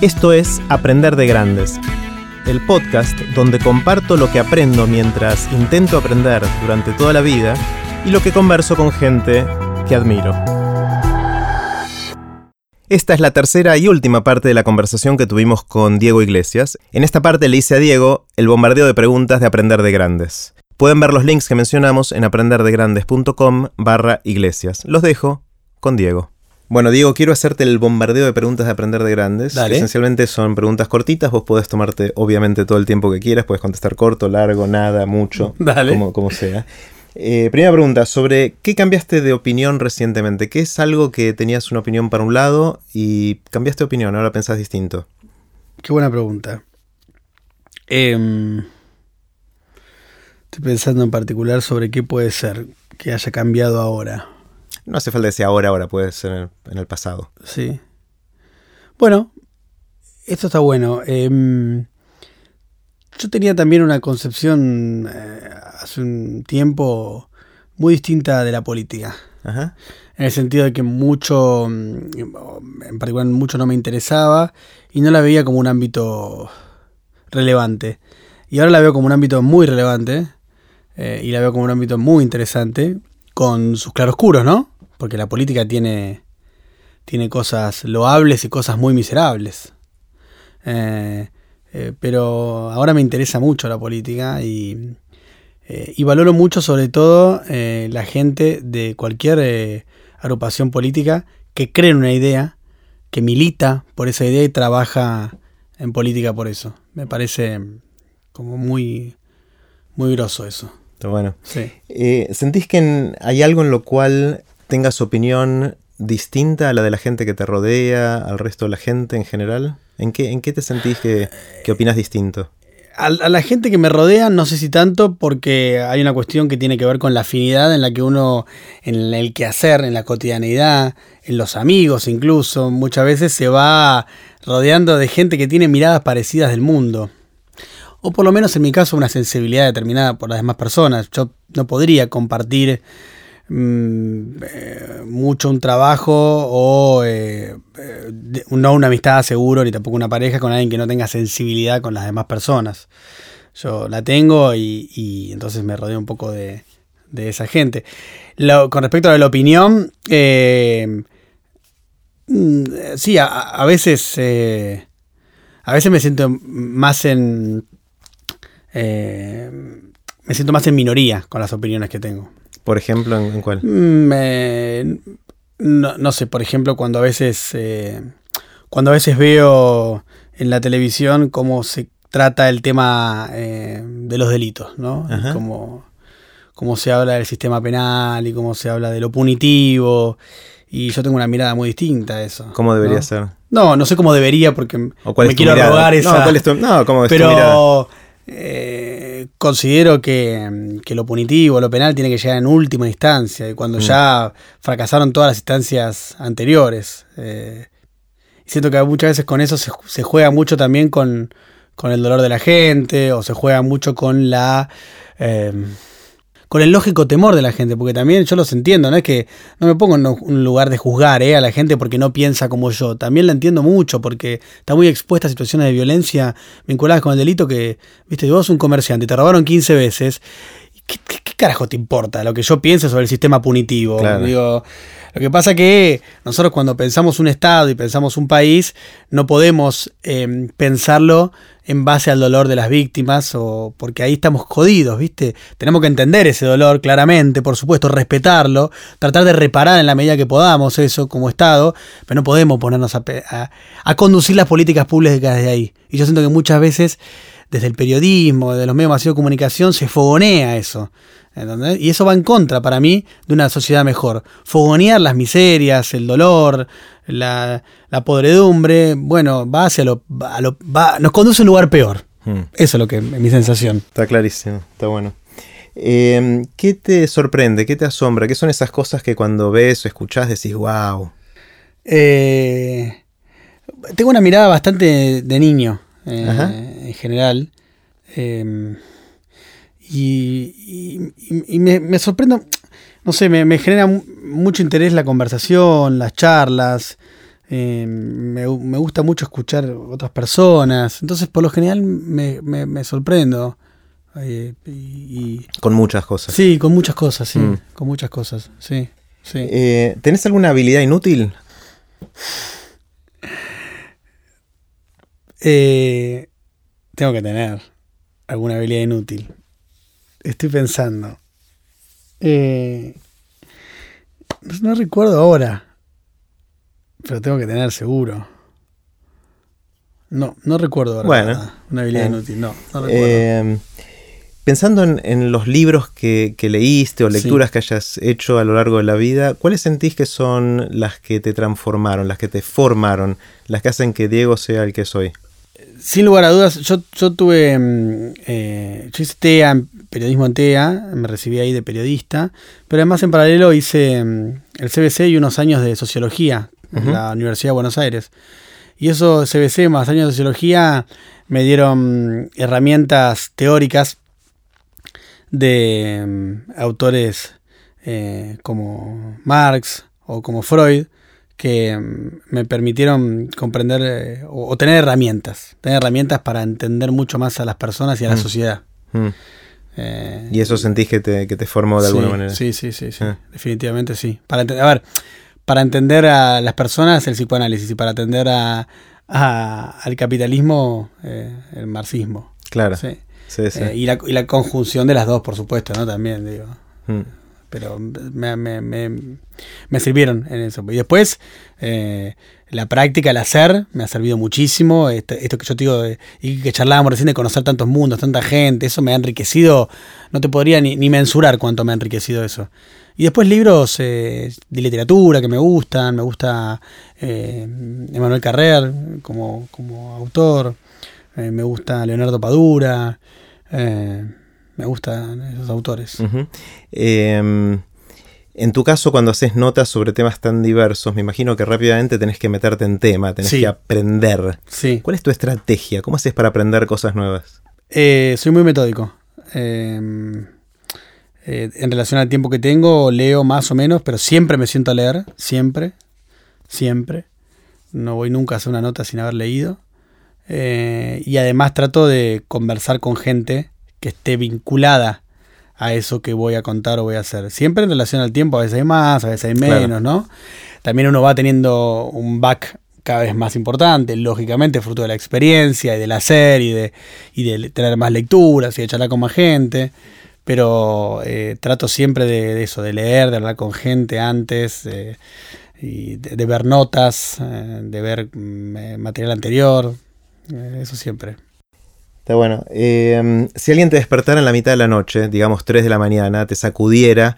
Esto es Aprender de Grandes, el podcast donde comparto lo que aprendo mientras intento aprender durante toda la vida y lo que converso con gente que admiro. Esta es la tercera y última parte de la conversación que tuvimos con Diego Iglesias. En esta parte le hice a Diego el bombardeo de preguntas de Aprender de Grandes. Pueden ver los links que mencionamos en aprenderdegrandes.com barra iglesias. Los dejo con Diego. Bueno, Diego, quiero hacerte el bombardeo de preguntas de Aprender de Grandes. Dale. Esencialmente son preguntas cortitas, vos podés tomarte obviamente todo el tiempo que quieras, puedes contestar corto, largo, nada, mucho, Dale. Como, como sea. Eh, primera pregunta, sobre qué cambiaste de opinión recientemente. ¿Qué es algo que tenías una opinión para un lado y cambiaste de opinión, ahora pensás distinto? Qué buena pregunta. Em, estoy pensando en particular sobre qué puede ser que haya cambiado ahora. No hace falta decir ahora, ahora, puede ser en el pasado. Sí. Bueno, esto está bueno. Em, yo tenía también una concepción eh, hace un tiempo muy distinta de la política. Ajá. En el sentido de que mucho, mm, en particular mucho no me interesaba y no la veía como un ámbito relevante. Y ahora la veo como un ámbito muy relevante eh, y la veo como un ámbito muy interesante con sus claroscuros, ¿no? Porque la política tiene, tiene cosas loables y cosas muy miserables. Eh, eh, pero ahora me interesa mucho la política y, eh, y valoro mucho sobre todo la gente de cualquier agrupación política que cree en una idea, que milita por esa idea y trabaja en política por eso. Me parece como muy, muy groso eso. Está bueno. Sí. Eh, ¿Sentís que en- hay algo en lo cual tengas opinión distinta a la de la gente que te rodea, al resto de la gente en general? ¿En qué, en qué te sentís que, opinas distinto? A, a la gente que me rodea, no sé si tanto, porque hay una cuestión que tiene que ver con la afinidad en la que uno, en el quehacer, en la cotidianidad, en los amigos incluso, muchas veces se va rodeando de gente que tiene miradas parecidas del mundo. O por lo menos en mi caso una sensibilidad determinada por las demás personas. Yo no podría compartir mm, eh, mucho un trabajo o eh, eh, no una amistad seguro ni tampoco una pareja con alguien que no tenga sensibilidad con las demás personas. Yo la tengo y, entonces me rodeo un poco de, de esa gente. Con respecto a la opinión, mm, sí, a, a veces a veces me siento más en me siento más en minoría con las opiniones que tengo. Por ejemplo, ¿en, en cuál? Mm, eh, no, no sé, por ejemplo, cuando a veces eh, cuando a veces veo en la televisión cómo se trata el tema eh, de los delitos, ¿no? Ajá. Cómo, se habla del sistema penal y cómo se habla de lo punitivo. Y yo tengo una mirada muy distinta a eso. ¿Cómo debería ¿no? ser? No, no sé cómo debería porque ¿O cuál me quiero mirada? rogar esa. No, ¿cuál es tu, no, ¿cómo es tu mirada? Pero eh, considero que, que lo punitivo, lo penal, tiene que llegar en última instancia. Y cuando Mm. ya fracasaron todas las instancias anteriores. eh, siento que muchas veces con eso se, se juega mucho también con, con el dolor de la gente, o se juega mucho con la. eh, con el lógico temor de la gente, porque también yo los entiendo, no es que no me pongo en un lugar de juzgar eh, a la gente porque no piensa como yo, también la entiendo mucho porque está muy expuesta a situaciones de violencia vinculadas con el delito que, viste, vos un comerciante, te robaron 15 veces, ¿qué, qué, qué carajo te importa lo que yo piense sobre el sistema punitivo? Claro. Digo, lo que pasa que nosotros cuando pensamos un Estado y pensamos un país, no podemos eh, pensarlo en base al dolor de las víctimas, o porque ahí estamos jodidos, ¿viste? Tenemos que entender ese dolor claramente, por supuesto, respetarlo, tratar de reparar en la medida que podamos eso como Estado, pero no podemos ponernos a, a- a conducir las políticas públicas desde ahí. Y yo siento que muchas veces desde el periodismo, desde los medios masivos de comunicación, se fogonea eso. ¿Entendés? Y eso va en contra para mí de una sociedad mejor. Fogonear las miserias, el dolor, la, la podredumbre, bueno, va hacia lo, va a lo- va- nos conduce a un lugar peor. Hmm, Eso es lo que es mi sensación. está clarísimo, está bueno. Eh, ¿Qué te sorprende? ¿Qué te asombra? ¿Qué son esas cosas que cuando ves o escuchás decís, wow? Eh, tengo una mirada bastante de niño, eh, en general. Eh, y y- y- y me, me sorprendo, no sé, me, me genera mu- mucho interés la conversación, las charlas. Eh, me, gusta mucho escuchar otras personas. Entonces, por lo general, me, sorprendo. Eh, y, con muchas cosas. Sí, con muchas cosas, sí. Mm. Con muchas cosas, sí. sí. Eh, ¿Tenés alguna habilidad inútil? tengo que tener alguna habilidad inútil. Estoy pensando. no recuerdo ahora. Pero tengo que tener seguro. No, no recuerdo ahora bueno, una habilidad inútil, no, no recuerdo. Eh, pensando en, los libros que, leíste o lecturas que hayas hecho a lo largo de la vida, ¿cuáles sentís que son las que te transformaron, las que te formaron, las que hacen que Diego sea el que soy? Sin lugar a dudas, yo, yo tuve. Mm, eh, yo hice TEA, periodismo en TEA, me recibí ahí de periodista, pero además en paralelo hice mm, el CBC y unos años de sociología en la Universidad de Buenos Aires. Y eso, CBC más años de sociología, me dieron herramientas teóricas de mm, autores eh, como Marx o como Freud, que mm, me permitieron comprender eh, o, tener herramientas, tener herramientas para entender mucho más a las personas y a la mm. sociedad. Eh, ¿Y eso sentís que te, que te formó de alguna manera? Sí, sí, sí, sí. Ah. definitivamente sí. Para a ver, para entender a las personas el psicoanálisis y para atender a, al capitalismo eh, el marxismo. Claro. Sí. Eh, y, la, conjunción de las dos, por supuesto, ¿no? También, digo. Mm. Pero me, me, me, sirvieron en eso. Y después, eh, la práctica, el hacer, me ha servido muchísimo. Esto, esto que yo te digo, y que charlábamos recién de conocer tantos mundos, tanta gente, eso me ha enriquecido. No te podría ni, ni mensurar cuánto me ha enriquecido eso. Y después libros eh, de literatura que me gustan, me gusta eh, Emanuel Carrer como, autor, eh, me gusta Leonardo Padura, me gustan esos autores. Em, en tu caso, cuando haces notas sobre temas tan diversos, me imagino que rápidamente tenés que meterte en tema, tenés que aprender. Sí. ¿Cuál es tu estrategia? ¿Cómo haces para aprender cosas nuevas? soy muy metódico. Em, eh, en relación al tiempo que tengo, leo más o menos, pero siempre me siento a leer, siempre, siempre. No voy nunca a hacer una nota sin haber leído. Eh, y además trato de conversar con gente que esté vinculada a eso que voy a contar o voy a hacer. Siempre en relación al tiempo, a veces hay más, a veces hay menos, ¿no? También uno va teniendo un back cada vez más importante, lógicamente, fruto de la experiencia y del hacer y de, y de tener más lecturas y de charlar con más gente pero eh, trato siempre de, eso, de leer, de hablar con gente antes, y de, ver notas, eh, de ver mm, material anterior, eh, eso siempre. Está bueno. Em, si alguien te despertara en la mitad de la noche, digamos 3 de la mañana, te sacudiera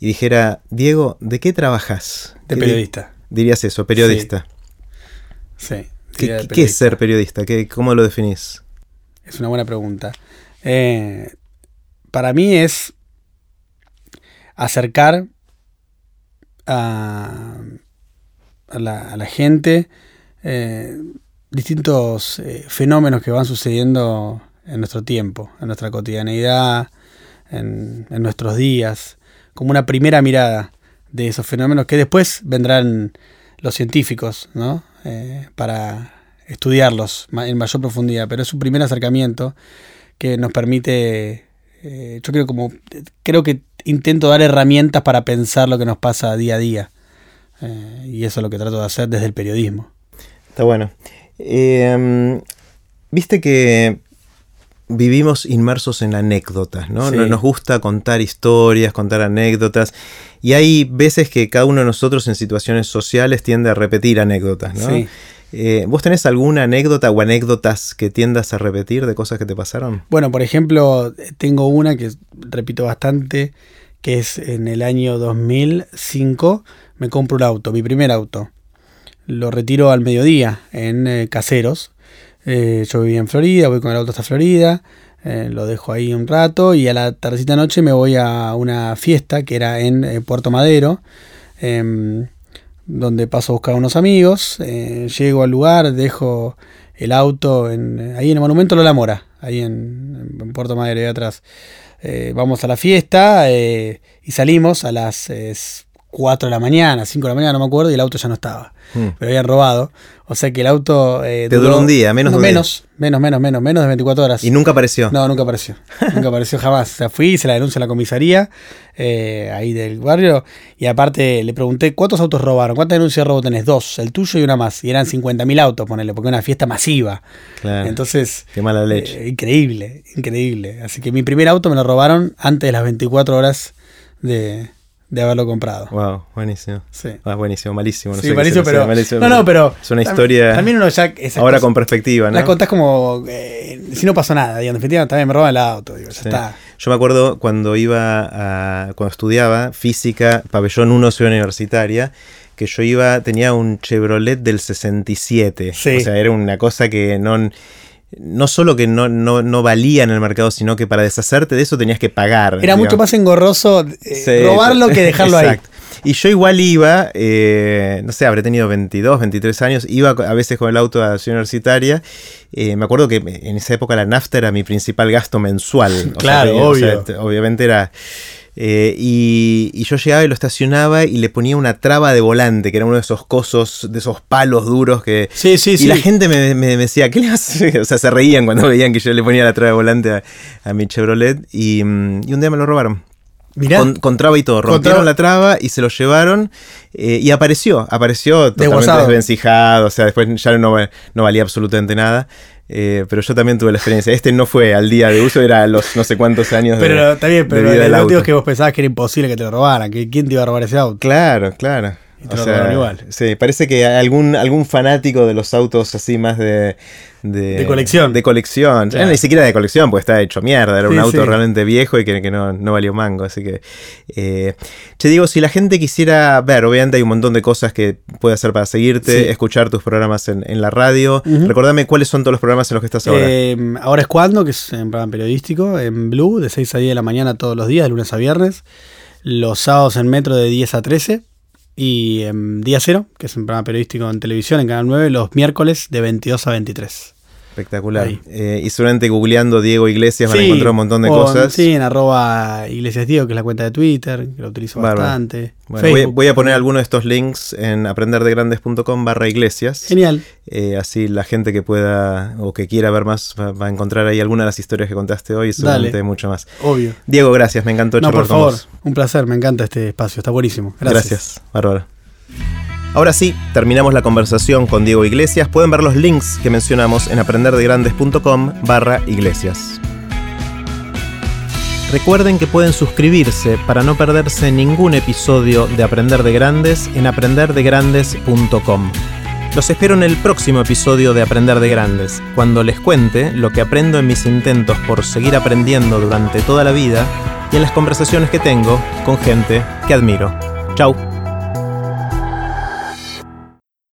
y dijera, Diego, ¿de qué trabajas? De periodista. Dirías eso, periodista. Sí. ¿Qué, es ser periodista? ¿Qué, ¿Cómo lo definís? Es una buena pregunta. Eh, para mí es acercar a, la, gente eh, distintos eh, fenómenos que van sucediendo en nuestro tiempo, en nuestra cotidianeidad, en, nuestros días, como una primera mirada de esos fenómenos que después vendrán los científicos, ¿no? Eh, para estudiarlos en mayor profundidad, pero es un primer acercamiento que nos permite eh, yo creo como creo que intento dar herramientas para pensar lo que nos pasa día a día. Y eso es lo que trato de hacer desde el periodismo. Está bueno. Em, viste que vivimos inmersos en anécdotas, ¿no? Nos gusta contar historias, contar anécdotas. Y hay veces que cada uno de nosotros en situaciones sociales tiende a repetir anécdotas, ¿no? Sí. Eh, ¿Vos tenés alguna anécdota o anécdotas que tiendas a repetir de cosas que te pasaron? Bueno, por ejemplo, tengo una que repito bastante, que es en el año 2005 me compro un auto, mi primer auto. Lo retiro al mediodía en eh, Caseros. Eh, yo vivía en Florida, voy con el auto hasta Florida, lo dejo ahí un rato y a la tardecita noche me voy a una fiesta que era en Puerto Madero. Em, donde paso a buscar a unos amigos, eh, llego al lugar, dejo el auto en, ahí en el Monumento Lola Mora, ahí en, Puerto Madero, de atrás. Eh, vamos a la fiesta eh, y salimos a las 4 de la mañana, 5 de la mañana, no me acuerdo, y el auto ya no estaba. Mm. Pero habían robado. O sea que el auto. eh, Te duró un día, menos no, de día. menos, menos, menos, menos, menos de 24 horas. Y nunca apareció. No, nunca apareció. nunca apareció jamás. O sea, fui, se la denuncia a la comisaría eh, ahí del barrio. Y aparte le pregunté, ¿cuántos autos robaron? ¿Cuántas denuncias de robo tenés? Dos, el tuyo y una más. Y eran 50.000 autos, ponele, porque era una fiesta masiva. Claro. Entonces. Qué mala leche. eh, increíble, increíble. Así que mi primer auto me lo robaron antes de las 24 horas de, de haberlo comprado. Wow, buenísimo. Sí. Ah, buenísimo, malísimo. No Sí, sé malísimo, sea, pero. malísimo, no, no, pero. Es una historia. También uno ya. ahora cosas con perspectiva, ¿no? Las contás como. eh, si no pasó nada, digo, en definitiva también me roban el auto, digo, ya Sí. está. Yo me acuerdo cuando iba a, cuando estudiaba física, pabellón 1, ciudad universitaria, que yo iba, tenía un Chevrolet del 67. Sí. O sea, era una cosa que no, no solo que no, no, no valía en el mercado, sino que para deshacerte de eso tenías que pagar. Era mucho más engorroso eh, Sí, robarlo que dejarlo ahí. exacto. Y yo igual iba, eh, no sé, habré tenido 22, 23 años, iba a veces con el auto a la ciudad universitaria. eh, me acuerdo que en esa época la nafta era mi principal gasto mensual. O sea, Claro, tenía- o sea, obvio. obviamente era... eh, y, y yo llegaba y lo estacionaba y le ponía una traba de volante, que era uno de esos cosos, de esos palos duros que... Sí, sí, y sí. la gente me, me decía, ¿qué le haces? O sea, se reían cuando veían que yo le ponía la traba de volante a, a mi Chevrolet y, mm, y un día me lo robaron. Mirá, Con, con traba y todo. Rompieron traba. la traba y se lo llevaron. eh, y apareció. Apareció totalmente Desguazado. desvencijado. O sea, después ya no, no valía absolutamente nada. Eh, pero yo también tuve la experiencia. Este no fue al día de uso, era a los no sé cuántos años de- pero está bien, pero el motivo es que vos pensabas que era imposible que te lo robaran, que quién te iba a robar ese auto. Claro, claro. Y te lo robaron igual. Sí, parece que algún, algún fanático de los autos así más de. De, De colección. De colección. Ni siquiera de colección, porque está hecho mierda. Era un auto sí. realmente viejo y que, que no, no valió mango. Así que. eh, che, digo, si la gente quisiera ver, obviamente hay un montón de cosas que puede hacer para seguirte, Sí. escuchar tus programas en, en la radio. Ujú. Recordame cuáles son todos los programas en los que estás ahora. Eh, ahora es cuando, que es un programa periodístico, en Blue, de 6 a 10 de la mañana todos los días, de lunes a viernes. Los sábados en Metro de 10 a 13. Y en Día Cero, que es un programa periodístico en televisión, en Canal 9, los miércoles de 22 a 23. Espectacular. Eh, y seguramente googleando Diego Iglesias van a Sí, encontrar un montón de o- cosas. Sí, en arroba Iglesias Diego, que es la cuenta de Twitter, que lo utilizo Bárbaro. bastante. Bueno, voy, a poner algunos de estos links en aprenderdegrandes.com barra iglesias. Genial. Eh, así la gente que pueda o que quiera ver más va, va a encontrar ahí alguna de las historias que contaste hoy y seguramente Dale. mucho más. Obvio. Diego, gracias, me encantó No, charlar por con favor. vos. Un placer, me encanta este espacio, está buenísimo. Gracias. Gracias, bárbaro. Ahora sí, terminamos la conversación con Diego Iglesias. Pueden ver los links que mencionamos en aprenderdegrandes.com barra iglesias. Recuerden que pueden suscribirse para no perderse ningún episodio de Aprender de Grandes en aprenderdegrandes.com. Los espero en el próximo episodio de Aprender de Grandes, cuando les cuente lo que aprendo en mis intentos por seguir aprendiendo durante toda la vida y en las conversaciones que tengo con gente que admiro. Chau.